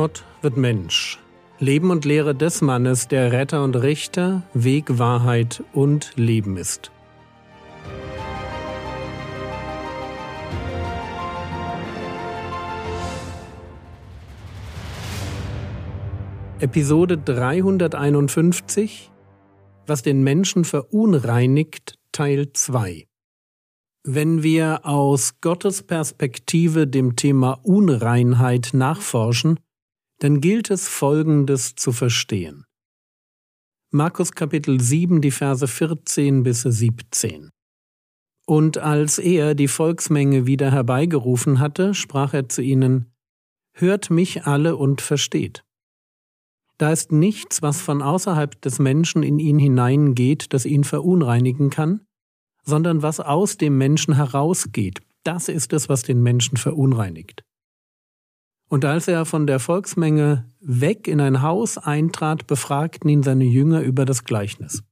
Gott wird Mensch. Leben und Lehre des Mannes, der Retter und Richter, Weg, Wahrheit und Leben ist. Episode 351 Was den Menschen verunreinigt, Teil 2 wenn wir aus Gottes Perspektive dem Thema Unreinheit nachforschen, dann gilt es Folgendes zu verstehen. Markus Kapitel 7, die Verse 14 bis 17. Und als er die Volksmenge wieder herbeigerufen hatte, sprach er zu ihnen, Hört mich alle und versteht. Da ist nichts, was von außerhalb des Menschen in ihn hineingeht, das ihn verunreinigen kann, sondern was aus dem Menschen herausgeht, das ist es, was den Menschen verunreinigt. Und als er von der Volksmenge weg in ein Haus eintrat, befragten ihn seine Jünger über das Gleichnis.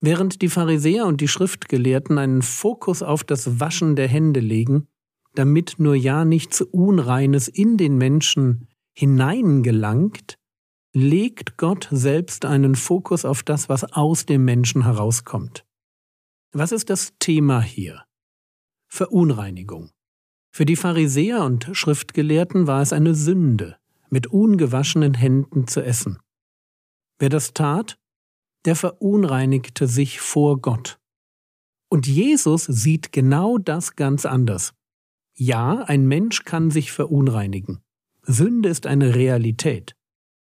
Während die Pharisäer und die Schriftgelehrten einen Fokus auf das Waschen der Hände legen, damit nur ja nichts Unreines in den Menschen hineingelangt, legt Gott selbst einen Fokus auf das, was aus dem Menschen herauskommt. Was ist das Thema hier? Verunreinigung. Für die Pharisäer und Schriftgelehrten war es eine Sünde, mit ungewaschenen Händen zu essen. Wer das tat, der verunreinigte sich vor Gott. Und Jesus sieht genau das ganz anders. Ja, ein Mensch kann sich verunreinigen. Sünde ist eine Realität.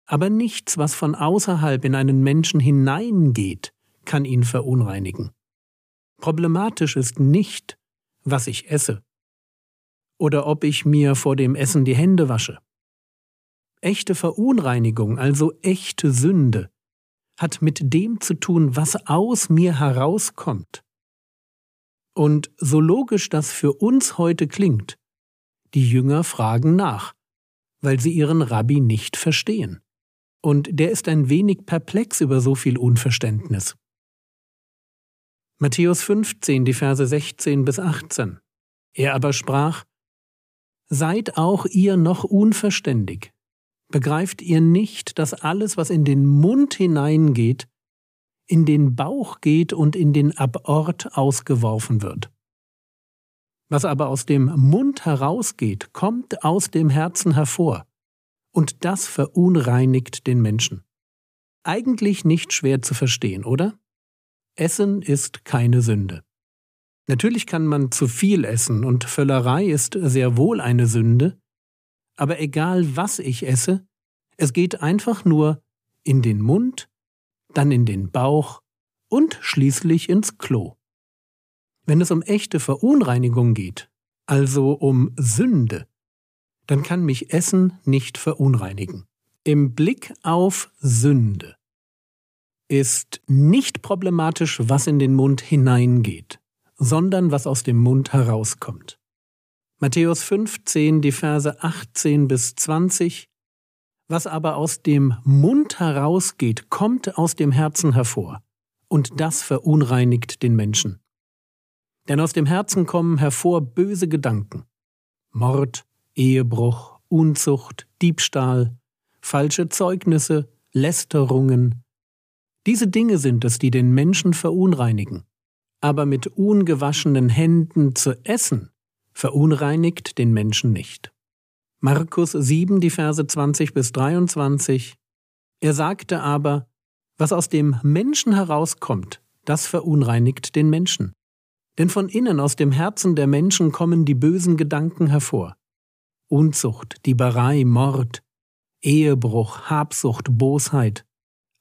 Aber nichts, was von außerhalb in einen Menschen hineingeht, kann ihn verunreinigen. Problematisch ist nicht, was ich esse oder ob ich mir vor dem Essen die Hände wasche. Echte Verunreinigung, also echte Sünde, hat mit dem zu tun, was aus mir herauskommt. Und so logisch das für uns heute klingt, die Jünger fragen nach, weil sie ihren Rabbi nicht verstehen. Und der ist ein wenig perplex über so viel Unverständnis. Matthäus 15, die Verse 16 bis 18. Er aber sprach, Seid auch ihr noch unverständig. Begreift ihr nicht, dass alles, was in den Mund hineingeht, in den Bauch geht und in den Abort ausgeworfen wird? Was aber aus dem Mund herausgeht, kommt aus dem Herzen hervor, und das verunreinigt den Menschen. Eigentlich nicht schwer zu verstehen, oder? Essen ist keine Sünde. Natürlich kann man zu viel essen und Völlerei ist sehr wohl eine Sünde, aber egal was ich esse, es geht einfach nur in den Mund, dann in den Bauch und schließlich ins Klo. Wenn es um echte Verunreinigung geht, also um Sünde, dann kann mich Essen nicht verunreinigen. Im Blick auf Sünde ist nicht problematisch, was in den Mund hineingeht, sondern was aus dem Mund herauskommt. Matthäus 15, die Verse 18 bis 20. Was aber aus dem Mund herausgeht, kommt aus dem Herzen hervor, und das verunreinigt den Menschen. Denn aus dem Herzen kommen hervor böse Gedanken, Mord, Ehebruch, Unzucht, Diebstahl, falsche Zeugnisse, Lästerungen, diese Dinge sind es, die den Menschen verunreinigen. Aber mit ungewaschenen Händen zu essen, verunreinigt den Menschen nicht. Markus 7, die Verse 20 bis 23. Er sagte aber, was aus dem Menschen herauskommt, das verunreinigt den Menschen. Denn von innen aus dem Herzen der Menschen kommen die bösen Gedanken hervor. Unzucht, Dieberei, Mord, Ehebruch, Habsucht, Bosheit,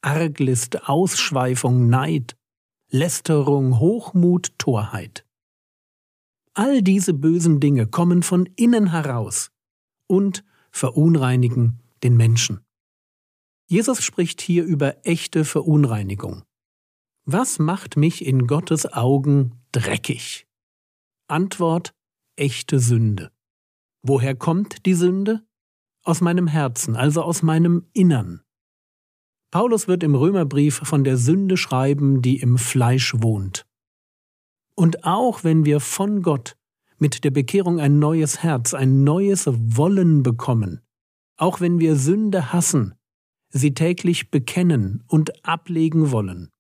Arglist, Ausschweifung, Neid, Lästerung, Hochmut, Torheit. All diese bösen Dinge kommen von innen heraus und verunreinigen den Menschen. Jesus spricht hier über echte Verunreinigung. Was macht mich in Gottes Augen dreckig? Antwort echte Sünde. Woher kommt die Sünde? Aus meinem Herzen, also aus meinem Innern. Paulus wird im Römerbrief von der Sünde schreiben, die im Fleisch wohnt. Und auch wenn wir von Gott mit der Bekehrung ein neues Herz, ein neues Wollen bekommen, auch wenn wir Sünde hassen, sie täglich bekennen und ablegen wollen.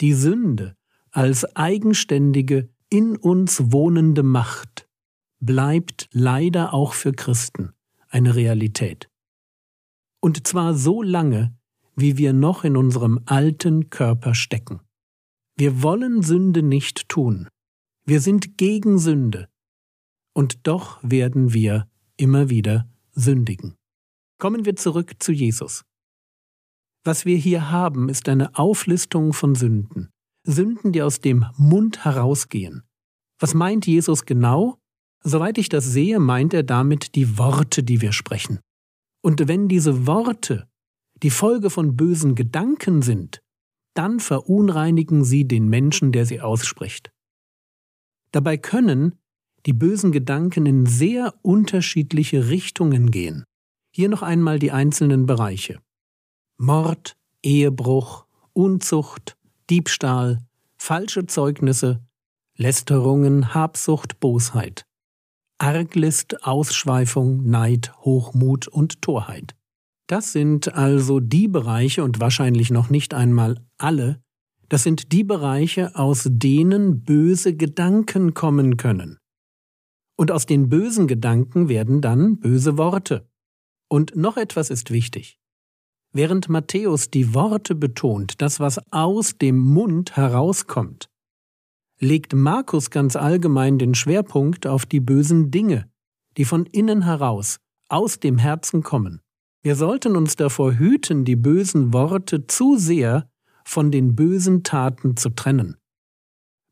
Die Sünde als eigenständige, in uns wohnende Macht bleibt leider auch für Christen eine Realität. Und zwar so lange, wie wir noch in unserem alten Körper stecken. Wir wollen Sünde nicht tun. Wir sind gegen Sünde. Und doch werden wir immer wieder sündigen. Kommen wir zurück zu Jesus. Was wir hier haben, ist eine Auflistung von Sünden. Sünden, die aus dem Mund herausgehen. Was meint Jesus genau? Soweit ich das sehe, meint er damit die Worte, die wir sprechen. Und wenn diese Worte die Folge von bösen Gedanken sind, dann verunreinigen sie den Menschen, der sie ausspricht. Dabei können die bösen Gedanken in sehr unterschiedliche Richtungen gehen. Hier noch einmal die einzelnen Bereiche. Mord, Ehebruch, Unzucht, Diebstahl, falsche Zeugnisse, Lästerungen, Habsucht, Bosheit, Arglist, Ausschweifung, Neid, Hochmut und Torheit. Das sind also die Bereiche und wahrscheinlich noch nicht einmal alle, das sind die Bereiche, aus denen böse Gedanken kommen können. Und aus den bösen Gedanken werden dann böse Worte. Und noch etwas ist wichtig. Während Matthäus die Worte betont, das, was aus dem Mund herauskommt, legt Markus ganz allgemein den Schwerpunkt auf die bösen Dinge, die von innen heraus, aus dem Herzen kommen. Wir sollten uns davor hüten, die bösen Worte zu sehr von den bösen Taten zu trennen.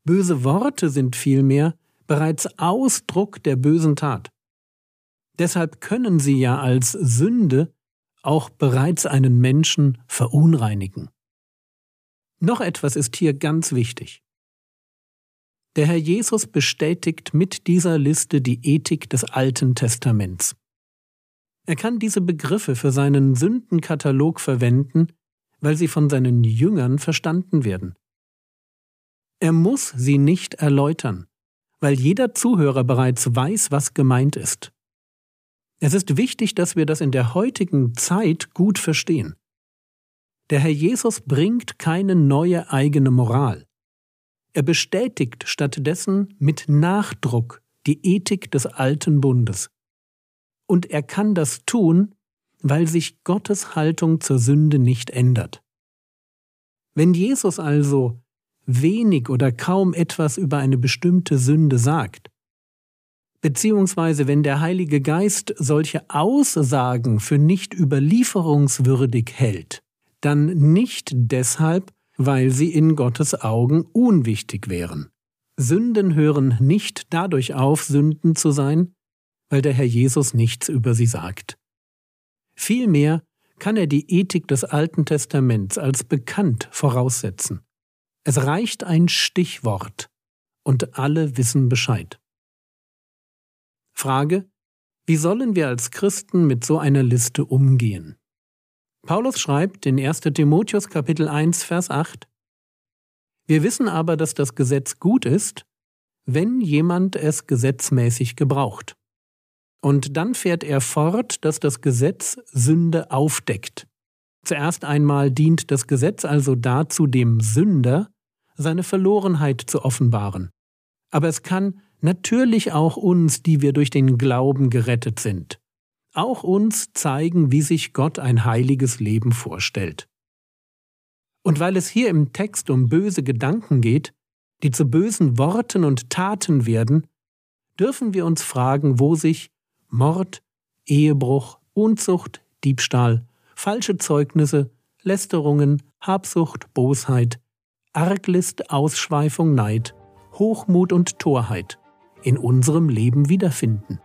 Böse Worte sind vielmehr bereits Ausdruck der bösen Tat. Deshalb können sie ja als Sünde auch bereits einen Menschen verunreinigen. Noch etwas ist hier ganz wichtig. Der Herr Jesus bestätigt mit dieser Liste die Ethik des Alten Testaments. Er kann diese Begriffe für seinen Sündenkatalog verwenden, weil sie von seinen Jüngern verstanden werden. Er muss sie nicht erläutern, weil jeder Zuhörer bereits weiß, was gemeint ist. Es ist wichtig, dass wir das in der heutigen Zeit gut verstehen. Der Herr Jesus bringt keine neue eigene Moral. Er bestätigt stattdessen mit Nachdruck die Ethik des alten Bundes. Und er kann das tun, weil sich Gottes Haltung zur Sünde nicht ändert. Wenn Jesus also wenig oder kaum etwas über eine bestimmte Sünde sagt, beziehungsweise wenn der Heilige Geist solche Aussagen für nicht überlieferungswürdig hält, dann nicht deshalb, weil sie in Gottes Augen unwichtig wären. Sünden hören nicht dadurch auf, Sünden zu sein, weil der Herr Jesus nichts über sie sagt. Vielmehr kann er die Ethik des Alten Testaments als bekannt voraussetzen. Es reicht ein Stichwort und alle wissen Bescheid. Frage, wie sollen wir als Christen mit so einer Liste umgehen? Paulus schreibt in 1 Timotheus Kapitel 1 Vers 8 Wir wissen aber, dass das Gesetz gut ist, wenn jemand es gesetzmäßig gebraucht. Und dann fährt er fort, dass das Gesetz Sünde aufdeckt. Zuerst einmal dient das Gesetz also dazu, dem Sünder seine Verlorenheit zu offenbaren. Aber es kann natürlich auch uns, die wir durch den Glauben gerettet sind, auch uns zeigen, wie sich Gott ein heiliges Leben vorstellt. Und weil es hier im Text um böse Gedanken geht, die zu bösen Worten und Taten werden, dürfen wir uns fragen, wo sich Mord, Ehebruch, Unzucht, Diebstahl, falsche Zeugnisse, Lästerungen, Habsucht, Bosheit, Arglist, Ausschweifung, Neid, Hochmut und Torheit in unserem Leben wiederfinden.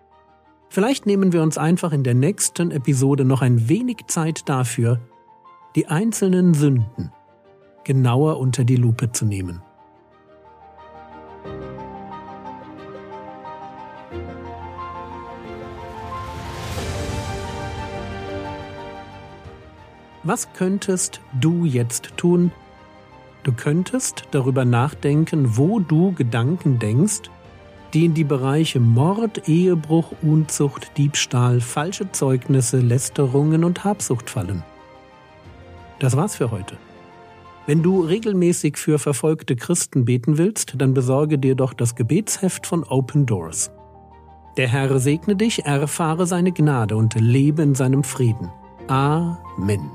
Vielleicht nehmen wir uns einfach in der nächsten Episode noch ein wenig Zeit dafür, die einzelnen Sünden genauer unter die Lupe zu nehmen. Was könntest du jetzt tun? Du könntest darüber nachdenken, wo du Gedanken denkst, die in die Bereiche Mord, Ehebruch, Unzucht, Diebstahl, falsche Zeugnisse, Lästerungen und Habsucht fallen. Das war's für heute. Wenn du regelmäßig für verfolgte Christen beten willst, dann besorge dir doch das Gebetsheft von Open Doors. Der Herr segne dich, erfahre seine Gnade und lebe in seinem Frieden. Amen.